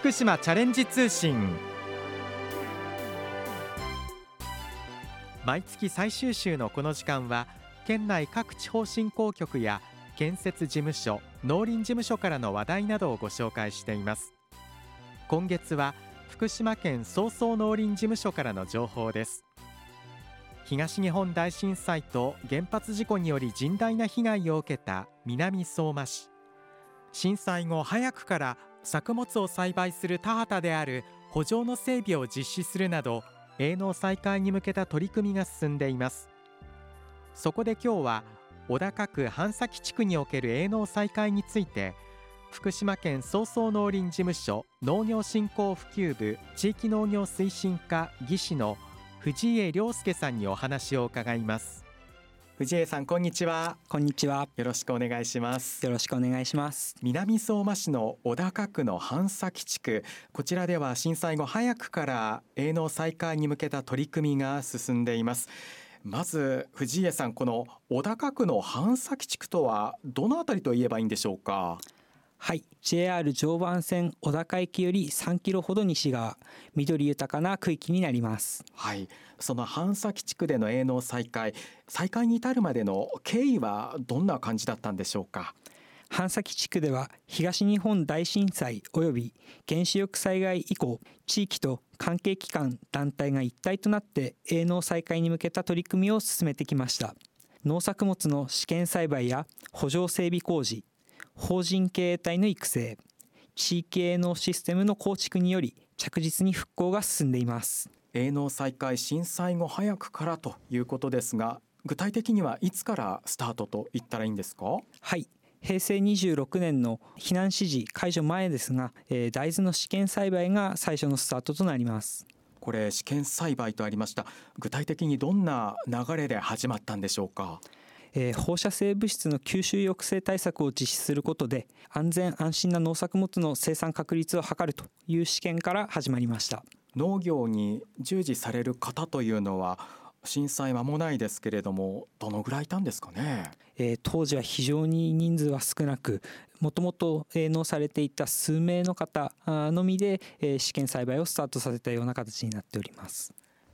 福島チャレンジ通信。毎月最終週のこの時間は県内各地方振興局や建設事務所農林事務所からの話題などをご紹介しています。今月は福島県総総農林事務所からの情報です。東日本大震災と原発事故により甚大な被害を受けた南相馬市。震災後早くから作物を栽培する田畑である補助の整備を実施するなど営農再開に向けた取り組みが進んでいます。そこで今日は小高区半崎地区における営農再開について福島県総総農林事務所農業振興普及部地域農業推進課技師の藤江亮介さんにお話を伺います。藤江さんこんにちは。こんにちは。よろしくお願いします。よろしくお願いします。南相馬市の小高区の半崎地区。こちらでは震災後早くから営農再開に向けた取り組みが進んでいます。まず藤江さんこの小高区の半崎地区とはどのあたりと言えばいいんでしょうか？はい。JR 常磐線小高駅より3キロほど西側。緑豊かな区域になります。はい。その半崎地区での営農再開。再開に至るまでの経緯はどんな感じだったんでしょうか？半崎地区では東日本大震災及び原子力災害以降地域と関係機関団体が一体となって営農再開に向けた取り組みを進めてきました。農作物の試験栽培や補助整備工事法人経営体の育成地域営農システムの構築により着実に復興が進んでいます。営農再開震災後早くからということですが具体的にはいつからスタートと言ったらいいんですか？はい。平成26年の避難指示解除前ですが、えー、大豆の試験栽培が最初のスタートとなります。これ試験栽培とありました。具体的にどんな流れで始まったんでしょうか？えー、放射性物質の吸収抑制対策を実施することで安全安心な農作物の生産確率を図るという試験から始まりました。農業に従事される方というのは震災間もないですけれどもどのぐらいいたんですかね、えー、当時は非常に人数は少なくもともと営農されていた数名の方のみで、えー、試験栽培をスタートさせたような形になっております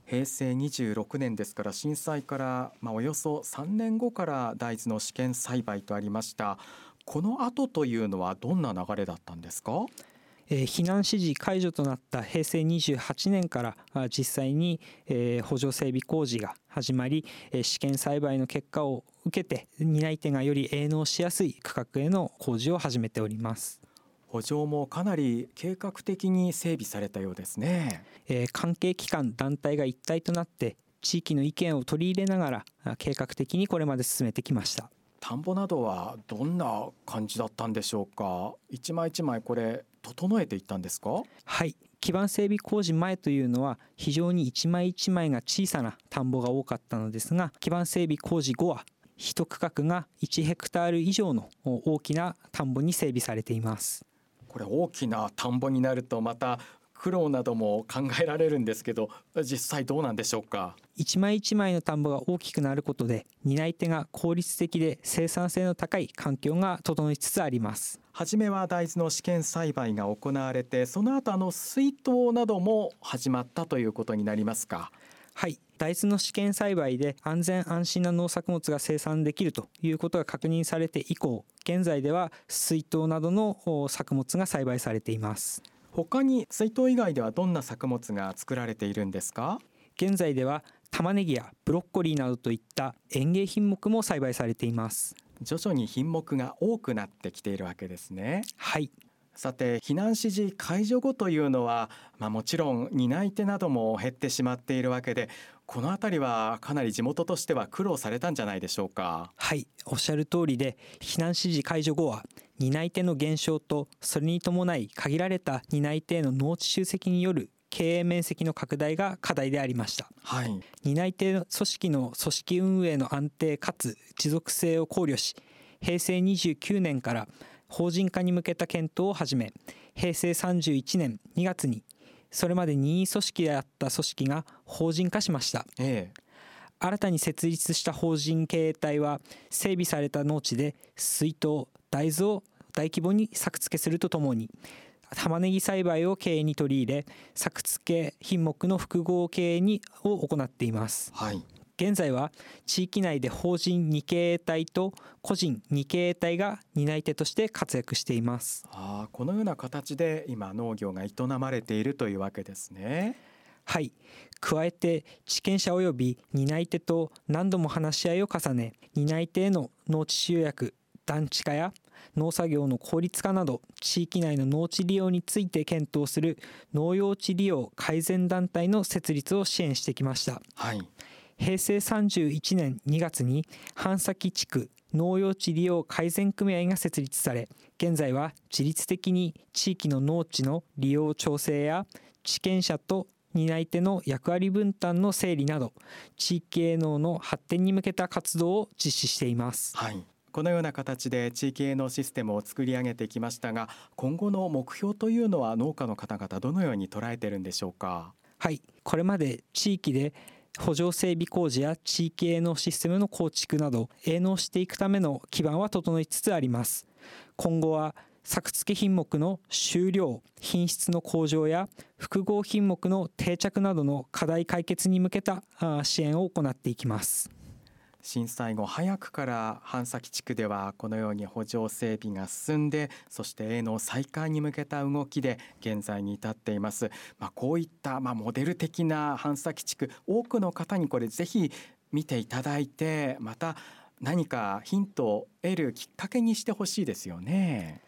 平成26年ですから震災からまあおよそ3年後から大豆の試験栽培とありました。この後というのはどんな流れだったんですか？えー、避難指示解除となった平成28年から実際に、えー、補助整備工事が始まり、えー、試験栽培の結果を受けて担い手がより営農しやすい区画への工事を始めております。補助もかなり計画的に整備されたようですね、えー、関係機関団体が一体となって地域の意見を取り入れながら計画的にこれまで進めてきました。田んぼなどはどんな感じだったんでしょうか？一枚一枚これ整えていったんですか？はい。基盤整備工事前というのは非常に一枚一枚が小さな田んぼが多かったのですが基盤整備工事後は一区画が1ヘクタール以上の大きな田んぼに整備されていますこれ大きな田んぼになるとまた苦労なども考えられるんですけど実際どうなんでしょうか？一枚一枚の田んぼが大きくなることで担い手が効率的で生産性の高い環境が整いつつあります。初めは大豆の試験栽培が行われてその後あの水筒なども始まったということになりますか？はい大豆の試験栽培で安全安心な農作物が生産できるということが確認されて以降現在では水筒などの作物が栽培されています。他に水筒以外ではどんな作物が作られているんですか？現在では玉ねぎやブロッコリーなどといった園芸品目も栽培されています。徐々に品目が多くなってきているわけですね。はいさて避難指示解除後というのは、まあ、もちろん担い手なども減ってしまっているわけでこの辺りはかなり地元としては苦労されたんじゃないでしょうか？はいおっしゃる通りで避難指示解除後は担い手の減少とそれに伴い限られた担い手への農地集積による経営面積の拡大が課題でありました、はい、担い手組織の組織運営の安定かつ持続性を考慮し平成29年から法人化に向けた検討を始め平成31年2月にそれまで任意組織であった組織が法人化しました、ええ、新たに設立した法人経営体は整備された農地で水筒大豆を大規模に作付けするとともに玉ねぎ栽培を経営に取り入れ作付け品目の複合経営にを行っています。はい現在は地域内で法人2経営体と個人2経営体が担い手として活躍しています。あーこのような形で今農業が営まれているというわけですね。はい。加えて地権者及び担い手と何度も話し合いを重ね担い手への農地集約団地化や農作業の効率化など地域内の農地利用について検討する農用地利用改善団体の設立を支援してきました。はい平成31年2月に半崎地区農用地利用改善組合が設立され現在は自律的に地域の農地の利用調整や地権者と担い手の役割分担の整理など地域営農の発展に向けた活動を実施しています。はい。このような形で地域営農システムを作り上げてきましたが今後の目標というのは農家の方々どのように捉えているんでしょうか？はい。これまで地域で補助整備工事や地域営農システムの構築など営農していくための基盤は整いつつあります。今後は作付品目の収量品質の向上や複合品目の定着などの課題解決に向けた支援を行っていきます。震災後早くから半崎地区ではこのように補助整備が進んでそして営農再開に向けた動きで現在に至っています、まあ、こういったまあモデル的な半崎地区多くの方にこれぜひ見ていただいてまた何かヒントを得るきっかけにしてほしいですよね。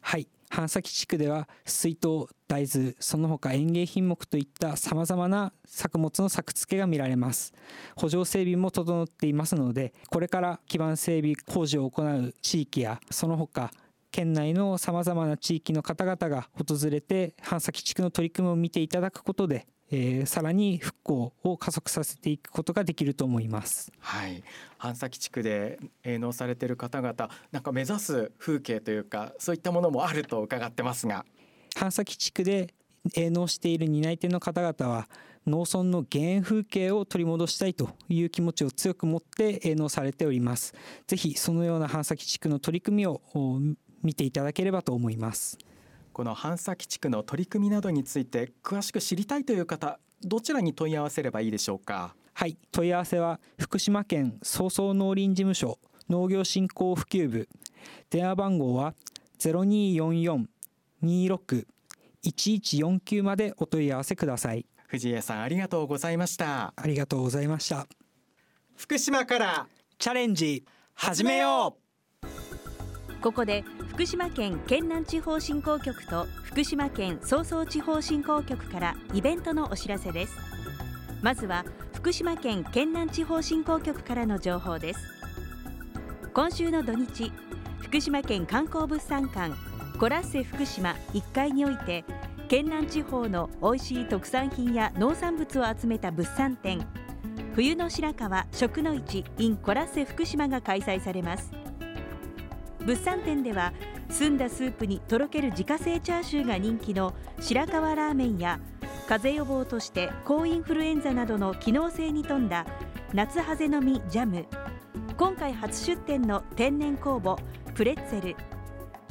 はい半崎地区では水筒大豆その他園芸品目といったさまざまな作物の作付けが見られます。補助整備も整っていますのでこれから基盤整備工事を行う地域やその他県内のさまざまな地域の方々が訪れて半崎地区の取り組みを見ていただくことで、えーさらに復興を加速させていくことができると思います。はい、半崎地区で営農されている方々なんか目指す風景というかそういったものもあると伺ってますが。半崎地区で営農している担い手の方々は農村の原風景を取り戻したいという気持ちを強く持って営農されております。ぜひそのような半崎地区の取り組みをお見ていただければと思いますこの半崎地区の取り組みなどについて詳しく知りたいという方どちらに問い合わせればいいでしょうか？はい。問い合わせは福島県総総農林事務所農業振興普及部。電話番号は0244-26-1149までお問い合わせください。藤江さんありがとうございました。ありがとうございました。福島からチャレンジ始めようここで福島県県南地方振興局と福島県総総地方振興局からイベントのお知らせです。まずは福島県県南地方振興局からの情報です。今週の土日福島県観光物産館コラッセ福島1階において県南地方の美味しい特産品や農産物を集めた物産展冬の白川食の市 in コラッセ福島が開催されます。物産展では澄んだスープにとろける自家製チャーシューが人気の白川ラーメンや風邪予防として抗インフルエンザなどの機能性に富んだ夏ハゼの実ジャム。今回初出店の天然酵母プレッツェル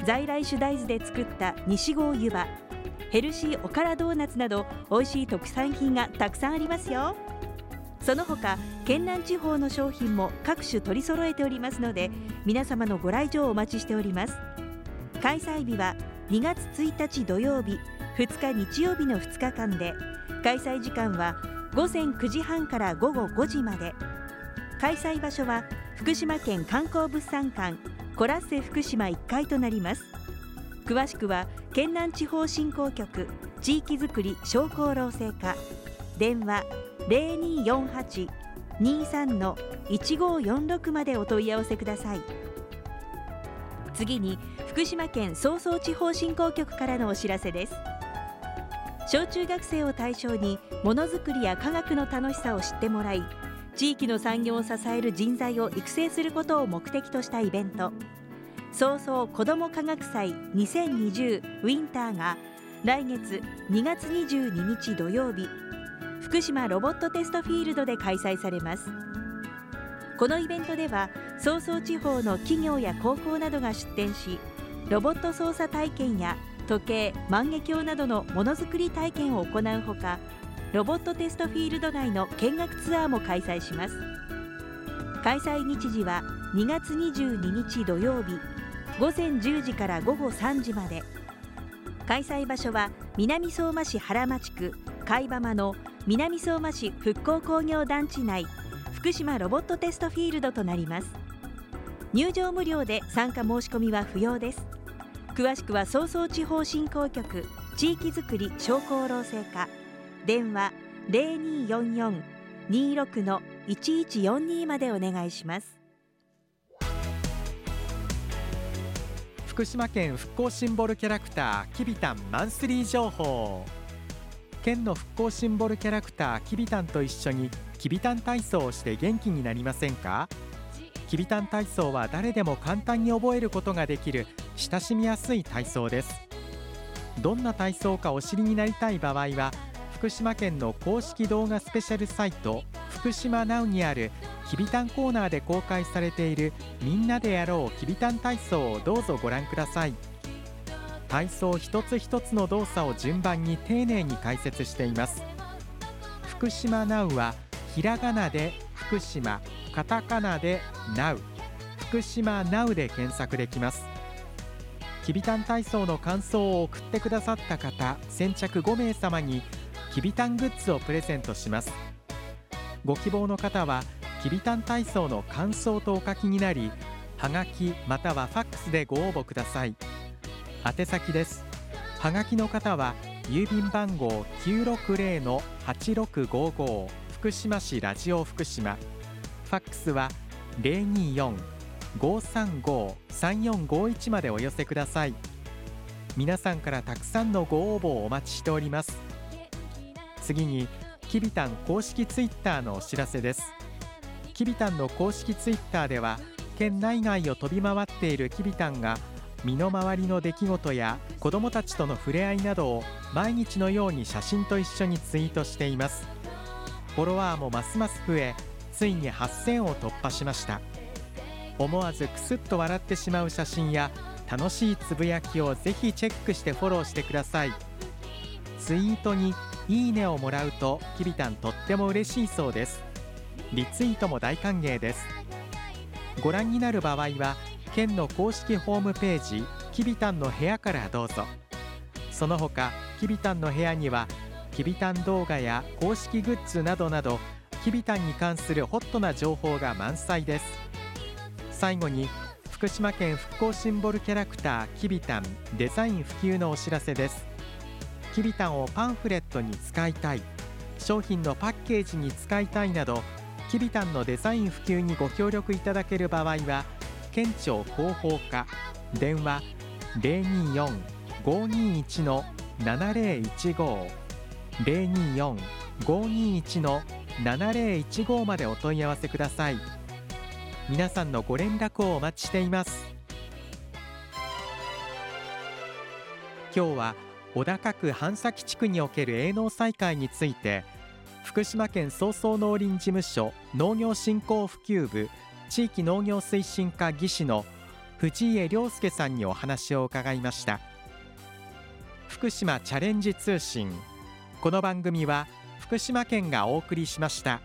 在来種大豆で作った西郷湯葉。ヘルシーおからドーナツなど美味しい特産品がたくさんありますよ。その他県南地方の商品も各種取り揃えておりますので皆様のご来場をお待ちしております。開催日は2月1日土曜日2日日曜日の2日間で開催時間は午前9時半から午後5時まで。開催場所は福島県観光物産館コラッセ福島1階となります。詳しくは県南地方振興局地域づくり商工労政課。電話0248-23-1546までお問い合わせください。次に福島県総総地方振興局からのお知らせです。小中学生を対象にものづくりや科学の楽しさを知ってもらい地域の産業を支える人材を育成することを目的としたイベント。総総子ども科学祭2020ウィンターが来月2月22日土曜日福島ロボットテストフィールドで開催されます。このイベントでは総総地方の企業や高校などが出展しロボット操作体験や時計万華鏡などのものづくり体験を行うほかロボットテストフィールド内の見学ツアーも開催します。開催日時は2月22日土曜日午前10時から午後3時まで。開催場所は南相馬市原町区海馬間の南相馬市復興工業団地内福島ロボットテストフィールドとなります。入場無料で参加申し込みは不要です。詳しくは早々地方振興局地域づくり商工労政課。電話0244-26-1142までお願いします。福島県復興シンボルキャラクターきびたんマンスリー情報。県の復興シンボルキャラクターきびたんと一緒にきびたん体操をして元気になりませんか？きびたん体操は誰でも簡単に覚えることができる親しみやすい体操です。どんな体操かお知りになりたい場合は福島県の公式動画スペシャルサイト福島ナウにあるきびたんコーナーで公開されているみんなでやろうきびたん体操をどうぞご覧ください。体操一つ一つの動作を順番に丁寧に解説しています。福島ナウはひらがなで福島カタカナでナウ。福島ナウで検索できます。きびたん体操の感想を送ってくださった方先着5名様にきびたんグッズをプレゼントします。ご希望の方はきびたん体操の感想とお書きになりはがきまたはファックスでご応募ください。宛先です。はがきの方は郵便番号960-8655福島市ラジオ福島。ファックスは024-535-3451までお寄せください。皆さんからたくさんのご応募をお待ちしております。次にきびたん公式ツイッターのお知らせです。きびたんの公式ツイッターでは県内外を飛び回っているきびたんが身の回りの出来事や子どもたちとの触れ合いなどを毎日のように写真と一緒にツイートしています。フォロワーもますます増えついに8000を突破しました。思わずクスッと笑ってしまう写真や楽しいつぶやきをぜひチェックしてフォローしてください。ツイートにいいねをもらうときびたんとっても嬉しいそうです。リツイートも大歓迎です。ご覧になる場合は県の公式ホームページきびたんの部屋からどうぞ。その他きびたんの部屋にはきびたん動画や公式グッズなどなどきびたんに関するホットな情報が満載です。最後に福島県復興シンボルキャラクターきびたんデザイン普及のお知らせです。きびたんをパンフレットに使いたい商品のパッケージに使いたいなどきびたんのデザイン普及にご協力いただける場合は県庁広報課。電話024-521の7015 024-521の7015までお問い合わせください。皆さんのご連絡をお待ちしています。今日は小高区半崎地区における営農再開について福島県総総農林事務所農業振興普及部地域農業推進課技師の藤家亮介さんにお話を伺いました福島チャレンジ通信この番組は福島県がお送りしました。